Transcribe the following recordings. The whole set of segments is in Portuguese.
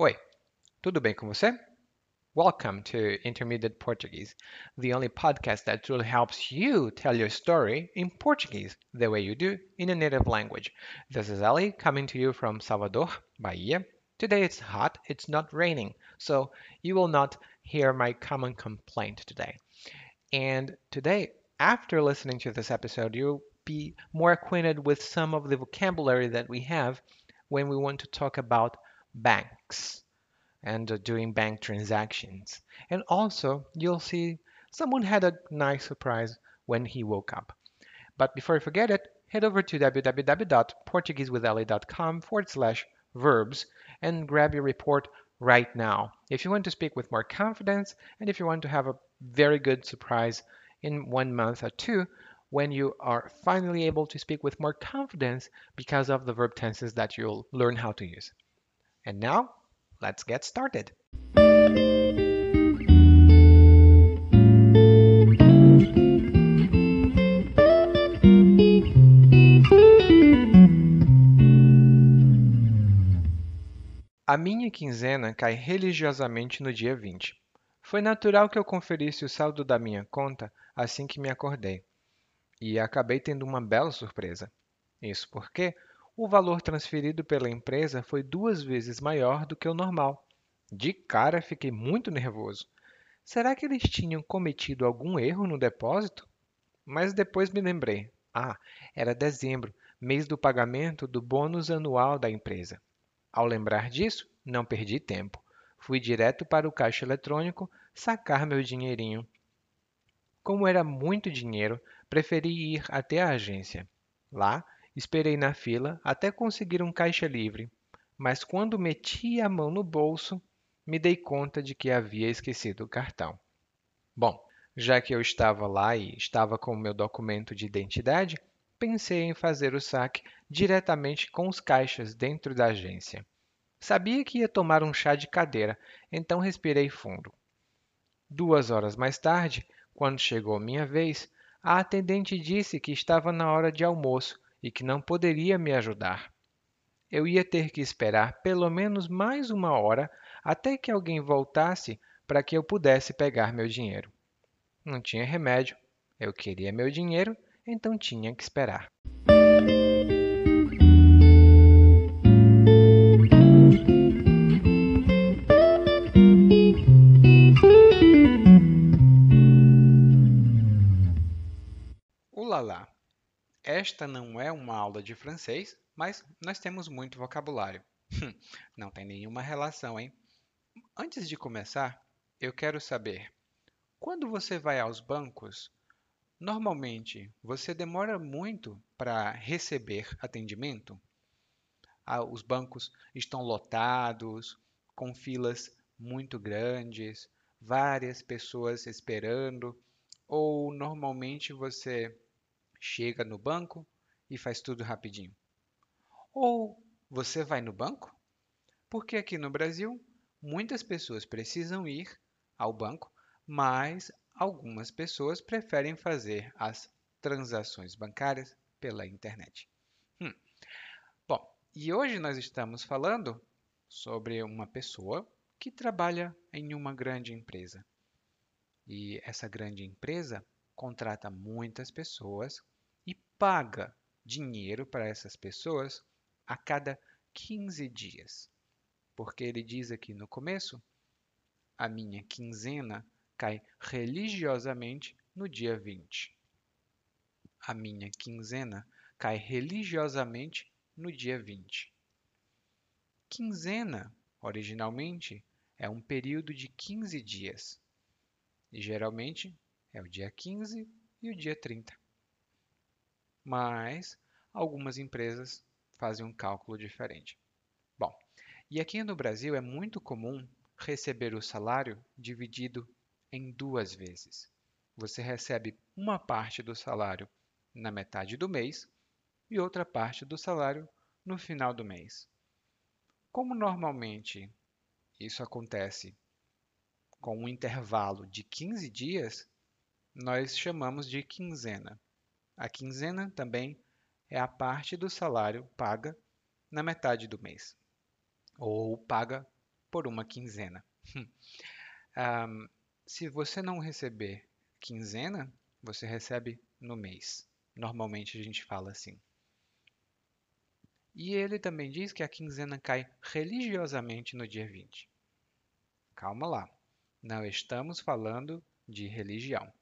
Oi, tudo bem com você? Welcome to Intermediate Portuguese, the only podcast that truly helps you tell your story in Portuguese the way you do in a native language. This is Ali coming to you from Salvador, Bahia. Today it's hot, it's not raining, so you will not hear my common complaint today. And today, after listening to this episode, you'll be more acquainted with some of the vocabulary that we have when we want to talk about banks and uh, doing bank transactions. And also, you'll see someone had a nice surprise when he woke up. But before you forget it, head over to www.portuguesewithali.com forward slash verbs and grab your report right now. If you want to speak with more confidence and if you want to have a very good surprise in one month or two, when you are finally able to speak with more confidence because of the verb tenses that you'll learn how to use. And now, let's get started. A minha quinzena cai religiosamente no dia 20. Foi natural que eu conferisse o saldo da minha conta assim que me acordei. E acabei tendo uma bela surpresa. Isso porque o valor transferido pela empresa foi duas vezes maior do que o normal. De cara fiquei muito nervoso. Será que eles tinham cometido algum erro no depósito? Mas depois me lembrei. Ah, era dezembro, mês do pagamento do bônus anual da empresa. Ao lembrar disso, não perdi tempo. Fui direto para o caixa eletrônico sacar meu dinheirinho. Como era muito dinheiro, preferi ir até a agência. Lá, esperei na fila até conseguir um caixa livre, mas quando meti a mão no bolso, me dei conta de que havia esquecido o cartão. Bom, já que eu estava lá e estava com o meu documento de identidade, pensei em fazer o saque diretamente com os caixas dentro da agência. Sabia que ia tomar um chá de cadeira, então respirei fundo. Duas horas mais tarde, quando chegou minha vez, a atendente disse que estava na hora de almoço e que não poderia me ajudar. Eu ia ter que esperar pelo menos mais uma hora até que alguém voltasse para que eu pudesse pegar meu dinheiro. Não tinha remédio. Eu queria meu dinheiro, então tinha que esperar. Ulala! Esta não é uma aula de francês, mas nós temos muito vocabulário. Não tem nenhuma relação, hein? Antes de começar, eu quero saber: quando você vai aos bancos, normalmente você demora muito para receber atendimento? Ah, os bancos estão lotados, com filas muito grandes, várias pessoas esperando, ou normalmente você chega no banco e faz tudo rapidinho? Ou você vai no banco? Porque aqui no Brasil, muitas pessoas precisam ir ao banco, mas algumas pessoas preferem fazer as transações bancárias pela internet. Hum. Bom, e hoje nós estamos falando sobre uma pessoa que trabalha em uma grande empresa. E essa grande empresa contrata muitas pessoas paga dinheiro para essas pessoas a cada 15 dias. Porque ele diz aqui no começo: a minha quinzena cai religiosamente no dia 20. A minha quinzena cai religiosamente no dia 20. Quinzena, originalmente, é um período de 15 dias. E geralmente é o dia 15 e o dia 30. Mas algumas empresas fazem um cálculo diferente. Bom, e aqui no Brasil é muito comum receber o salário dividido em duas vezes. Você recebe uma parte do salário na metade do mês e outra parte do salário no final do mês. Como normalmente isso acontece com um intervalo de 15 dias, nós chamamos de quinzena. A quinzena também é a parte do salário paga na metade do mês, ou paga por uma quinzena. um, se você não receber quinzena, você recebe no mês. Normalmente a gente fala assim. E ele também diz que a quinzena cai religiosamente no dia 20. Calma lá, não estamos falando de religião.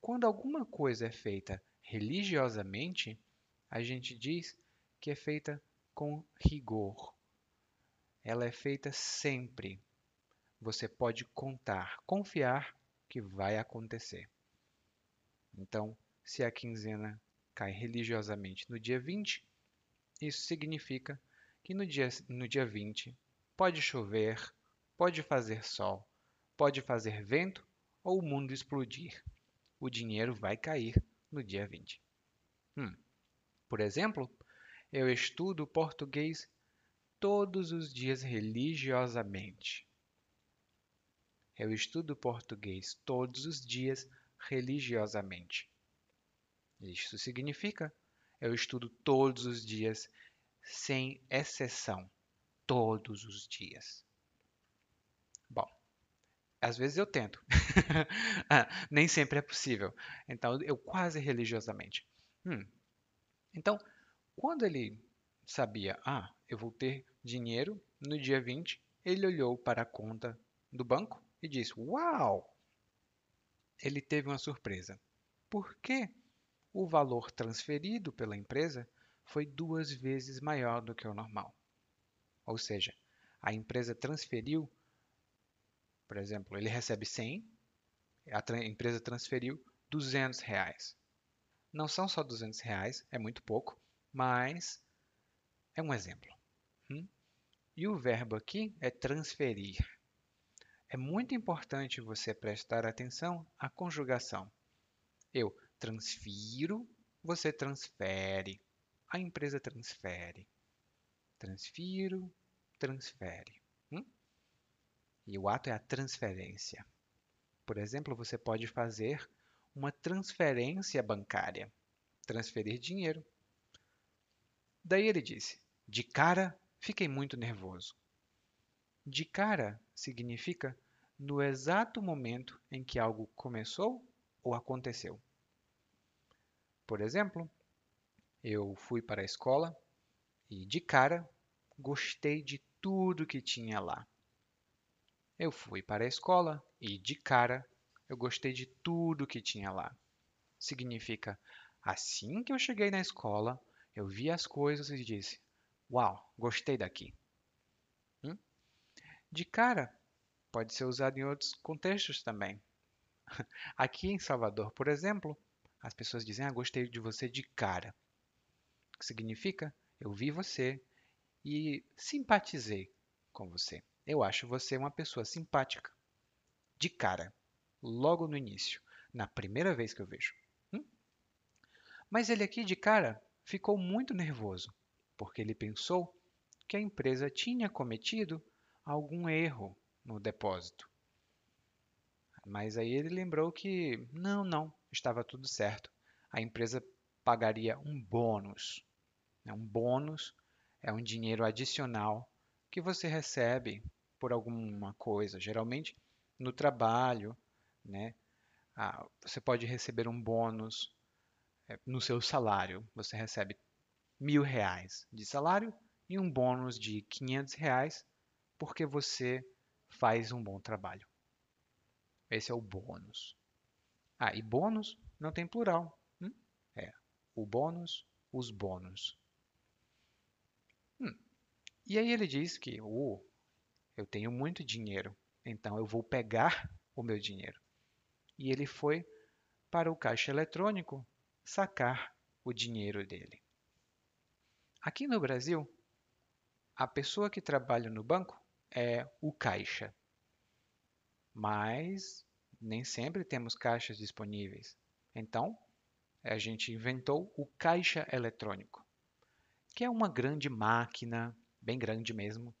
Quando alguma coisa é feita religiosamente, a gente diz que é feita com rigor. Ela é feita sempre. Você pode contar, confiar que vai acontecer. Então, se a quinzena cai religiosamente no dia 20, isso significa que no dia, no dia 20 pode chover, pode fazer sol, pode fazer vento ou o mundo explodir. O dinheiro vai cair no dia 20. Hum. Por exemplo, eu estudo português todos os dias religiosamente. Eu estudo português todos os dias religiosamente. Isso significa eu estudo todos os dias sem exceção, todos os dias. Às vezes eu tento. Ah, nem sempre é possível. Então, eu quase religiosamente. Hum. Então, quando ele sabia, ah, eu vou ter dinheiro no dia 20, ele olhou para a conta do banco e disse: Uau! Ele teve uma surpresa. Por que o valor transferido pela empresa foi duas vezes maior do que o normal? Ou seja, a empresa transferiu por exemplo, ele recebe 100, a empresa transferiu 200 reais. Não são só 200 reais, é muito pouco, mas é um exemplo. Hum? E o verbo aqui é transferir. É muito importante você prestar atenção à conjugação. Eu transfiro, você transfere. A empresa transfere. Transfiro, transfere. E o ato é a transferência. Por exemplo, você pode fazer uma transferência bancária, transferir dinheiro. Daí ele disse: De cara, fiquei muito nervoso. De cara significa no exato momento em que algo começou ou aconteceu. Por exemplo, eu fui para a escola e de cara gostei de tudo que tinha lá. Eu fui para a escola e, de cara, eu gostei de tudo que tinha lá. Significa, assim que eu cheguei na escola, eu vi as coisas e disse: Uau, gostei daqui. Hum? De cara pode ser usado em outros contextos também. Aqui em Salvador, por exemplo, as pessoas dizem: Ah, gostei de você de cara. O que significa? Eu vi você e simpatizei com você. Eu acho você uma pessoa simpática. De cara, logo no início, na primeira vez que eu vejo. Hum? Mas ele aqui de cara ficou muito nervoso, porque ele pensou que a empresa tinha cometido algum erro no depósito. Mas aí ele lembrou que não, não, estava tudo certo. A empresa pagaria um bônus. Um bônus é um dinheiro adicional que você recebe por alguma coisa, geralmente no trabalho, né? Ah, você pode receber um bônus é, no seu salário. Você recebe mil reais de salário e um bônus de 500 reais porque você faz um bom trabalho. Esse é o bônus. Ah, e bônus não tem plural. Hum? É o bônus, os bônus. Hum. E aí ele diz que o eu tenho muito dinheiro, então eu vou pegar o meu dinheiro. E ele foi para o caixa eletrônico sacar o dinheiro dele. Aqui no Brasil, a pessoa que trabalha no banco é o caixa. Mas nem sempre temos caixas disponíveis. Então, a gente inventou o caixa eletrônico, que é uma grande máquina, bem grande mesmo,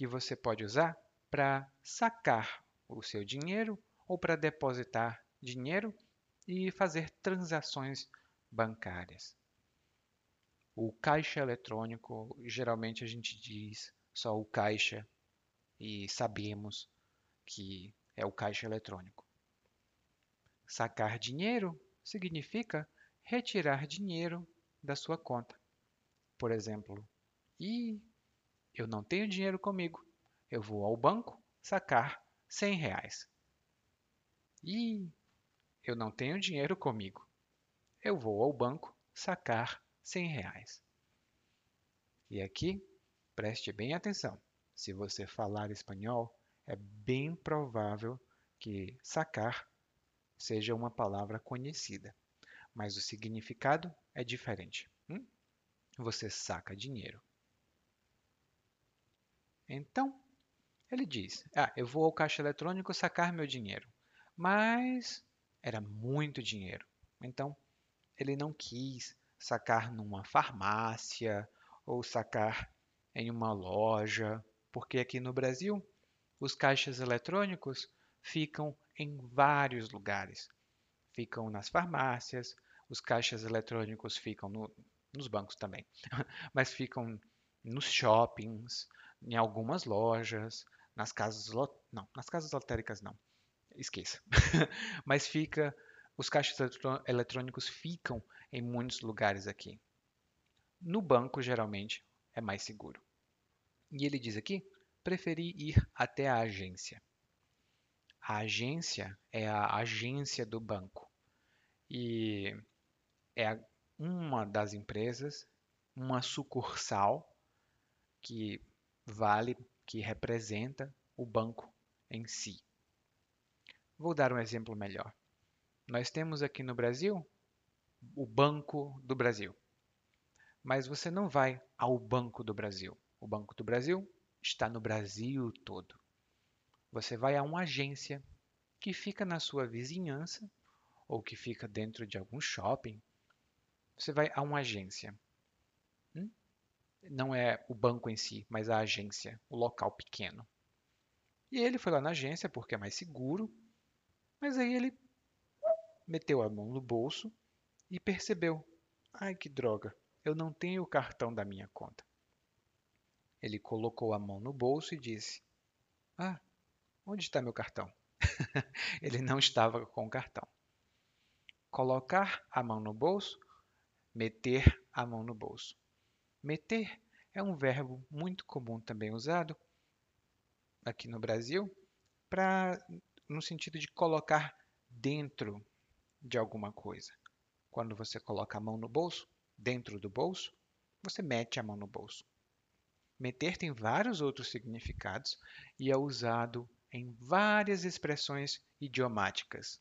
que você pode usar para sacar o seu dinheiro ou para depositar dinheiro e fazer transações bancárias. O caixa eletrônico, geralmente a gente diz só o caixa e sabemos que é o caixa eletrônico. Sacar dinheiro significa retirar dinheiro da sua conta. Por exemplo, e eu não tenho dinheiro comigo. Eu vou ao banco sacar 100 reais. E eu não tenho dinheiro comigo. Eu vou ao banco sacar 100 reais. E aqui, preste bem atenção. Se você falar espanhol, é bem provável que sacar seja uma palavra conhecida, mas o significado é diferente. Hum? Você saca dinheiro. Então, ele diz: Ah, eu vou ao caixa eletrônico sacar meu dinheiro. Mas era muito dinheiro. Então, ele não quis sacar numa farmácia ou sacar em uma loja, porque aqui no Brasil os caixas eletrônicos ficam em vários lugares. Ficam nas farmácias, os caixas eletrônicos ficam no, nos bancos também, mas ficam nos shoppings, em algumas lojas, nas casas não, nas casas lotéricas não, esqueça. mas fica, os caixas eletrônicos ficam em muitos lugares aqui. No banco geralmente é mais seguro. E ele diz aqui, preferi ir até a agência. A agência é a agência do banco e é uma das empresas, uma sucursal que vale, que representa o banco em si. Vou dar um exemplo melhor. Nós temos aqui no Brasil o Banco do Brasil. Mas você não vai ao Banco do Brasil. O Banco do Brasil está no Brasil todo. Você vai a uma agência que fica na sua vizinhança ou que fica dentro de algum shopping. Você vai a uma agência. Não é o banco em si, mas a agência, o local pequeno. E ele foi lá na agência porque é mais seguro, mas aí ele meteu a mão no bolso e percebeu: ai que droga, eu não tenho o cartão da minha conta. Ele colocou a mão no bolso e disse: Ah, Onde está meu cartão? Ele não estava com o cartão. Colocar a mão no bolso, meter a mão no bolso. Meter é um verbo muito comum também usado aqui no Brasil para no sentido de colocar dentro de alguma coisa. Quando você coloca a mão no bolso, dentro do bolso, você mete a mão no bolso. Meter tem vários outros significados e é usado em várias expressões idiomáticas.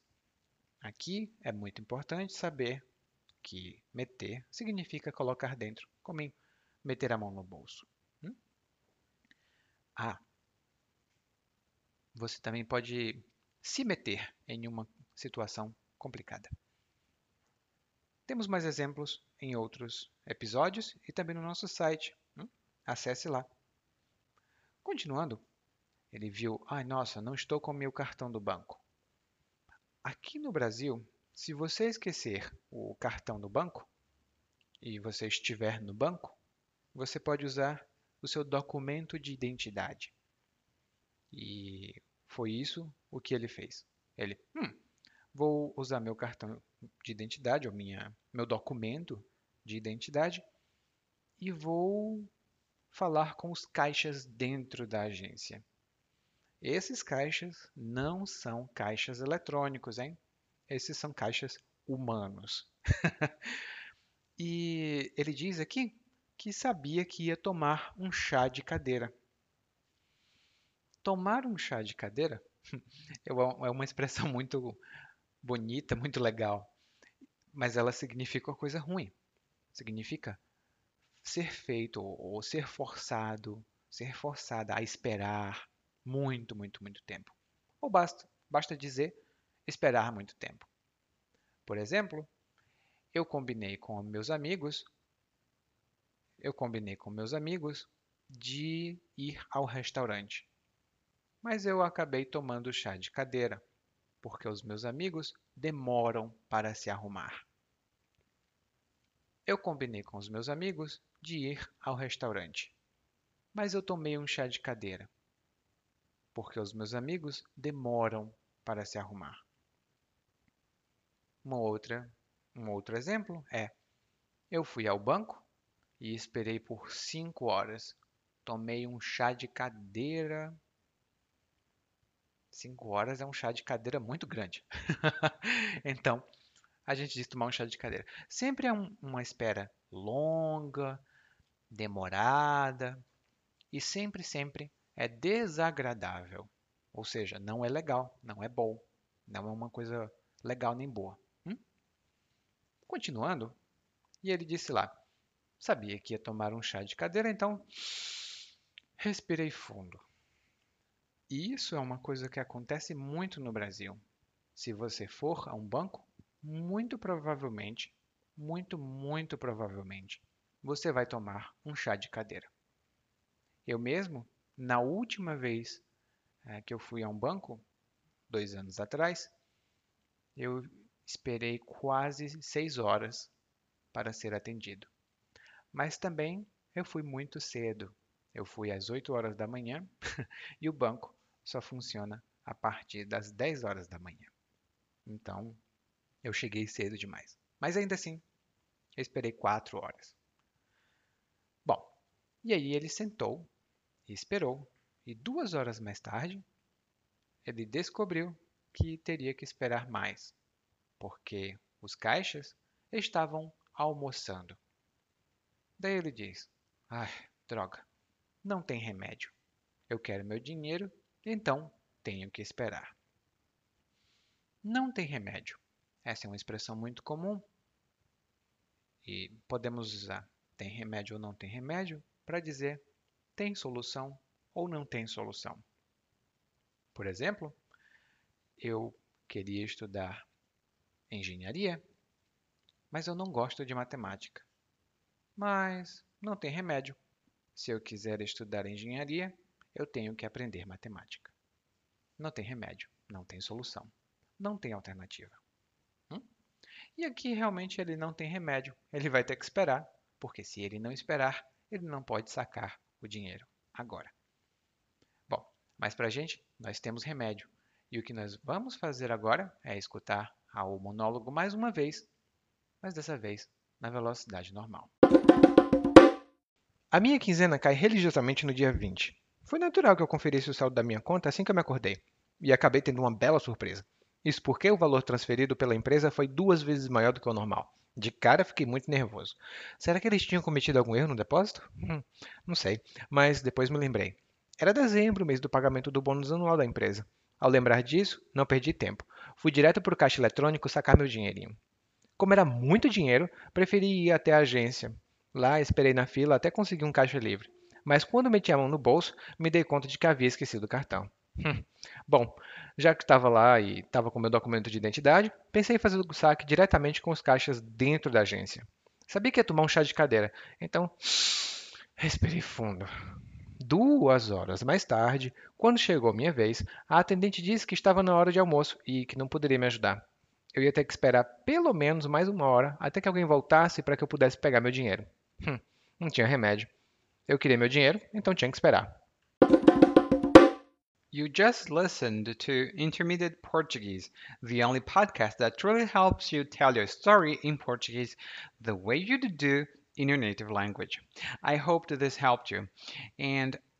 Aqui é muito importante saber que meter significa colocar dentro, como em meter a mão no bolso. Hum? Ah, você também pode se meter em uma situação complicada. Temos mais exemplos em outros episódios e também no nosso site. Hum? Acesse lá. Continuando, ele viu, ai nossa, não estou com meu cartão do banco. Aqui no Brasil, se você esquecer o cartão do banco e você estiver no banco, você pode usar o seu documento de identidade. E foi isso o que ele fez. Ele, hum, vou usar meu cartão de identidade, ou minha, meu documento de identidade, e vou falar com os caixas dentro da agência. Esses caixas não são caixas eletrônicos, hein? Esses são caixas humanos. e ele diz aqui que sabia que ia tomar um chá de cadeira. Tomar um chá de cadeira é, uma expressão muito bonita, muito legal, mas ela significa uma coisa ruim. Significa ser feito ou ser forçado, ser forçada a esperar, muito, muito, muito tempo. Ou basta, basta dizer esperar muito tempo. Por exemplo, eu combinei com meus amigos, eu combinei com meus amigos de ir ao restaurante. Mas eu acabei tomando chá de cadeira, porque os meus amigos demoram para se arrumar. Eu combinei com os meus amigos de ir ao restaurante, mas eu tomei um chá de cadeira, porque os meus amigos demoram para se arrumar. Uma outra, um outro exemplo é: eu fui ao banco e esperei por cinco horas. Tomei um chá de cadeira. Cinco horas é um chá de cadeira muito grande. então, a gente diz tomar um chá de cadeira. Sempre é um, uma espera longa, demorada e sempre, sempre é desagradável. Ou seja, não é legal, não é bom, não é uma coisa legal nem boa. Hum? Continuando, e ele disse lá: Sabia que ia tomar um chá de cadeira, então respirei fundo. E isso é uma coisa que acontece muito no Brasil. Se você for a um banco, muito provavelmente, muito, muito provavelmente, você vai tomar um chá de cadeira. Eu mesmo, na última vez é, que eu fui a um banco, dois anos atrás, eu esperei quase seis horas para ser atendido. Mas também eu fui muito cedo. Eu fui às 8 horas da manhã e o banco só funciona a partir das 10 horas da manhã. Então, eu cheguei cedo demais. Mas ainda assim, eu esperei 4 horas. Bom, e aí ele sentou e esperou. E duas horas mais tarde, ele descobriu que teria que esperar mais, porque os caixas estavam almoçando. Daí ele diz: Ai, droga, não tem remédio. Eu quero meu dinheiro, então tenho que esperar. Não tem remédio. Essa é uma expressão muito comum e podemos usar tem remédio ou não tem remédio para dizer tem solução ou não tem solução. Por exemplo, eu queria estudar engenharia, mas eu não gosto de matemática. Mas não tem remédio. Se eu quiser estudar engenharia, eu tenho que aprender matemática. Não tem remédio, não tem solução, não tem alternativa. Hum? E aqui realmente ele não tem remédio, ele vai ter que esperar, porque se ele não esperar, ele não pode sacar o dinheiro agora. Bom, mas para a gente, nós temos remédio. E o que nós vamos fazer agora é escutar o monólogo mais uma vez, mas dessa vez na velocidade normal. A minha quinzena cai religiosamente no dia 20. Foi natural que eu conferisse o saldo da minha conta assim que eu me acordei, e acabei tendo uma bela surpresa. Isso porque o valor transferido pela empresa foi duas vezes maior do que o normal. De cara fiquei muito nervoso. Será que eles tinham cometido algum erro no depósito? Hum, não sei, mas depois me lembrei. Era dezembro, mês do pagamento do bônus anual da empresa. Ao lembrar disso, não perdi tempo. Fui direto para o caixa eletrônico sacar meu dinheirinho. Como era muito dinheiro, preferi ir até a agência, Lá esperei na fila até conseguir um caixa livre, mas quando meti a mão no bolso, me dei conta de que havia esquecido o cartão. Hum. Bom, já que estava lá e estava com meu documento de identidade, pensei em fazer o saque diretamente com os caixas dentro da agência. Sabia que ia tomar um chá de cadeira, então respirei fundo. Duas horas mais tarde, quando chegou minha vez, a atendente disse que estava na hora de almoço e que não poderia me ajudar. Eu ia ter que esperar pelo menos mais uma hora até que alguém voltasse para que eu pudesse pegar meu dinheiro. Hum, não tinha remédio. Eu queria meu dinheiro, então tinha que esperar. You just listened to Intermediate Portuguese, the only podcast that truly helps you tell your story in Portuguese the way you do in your native language. I hope this helped you. And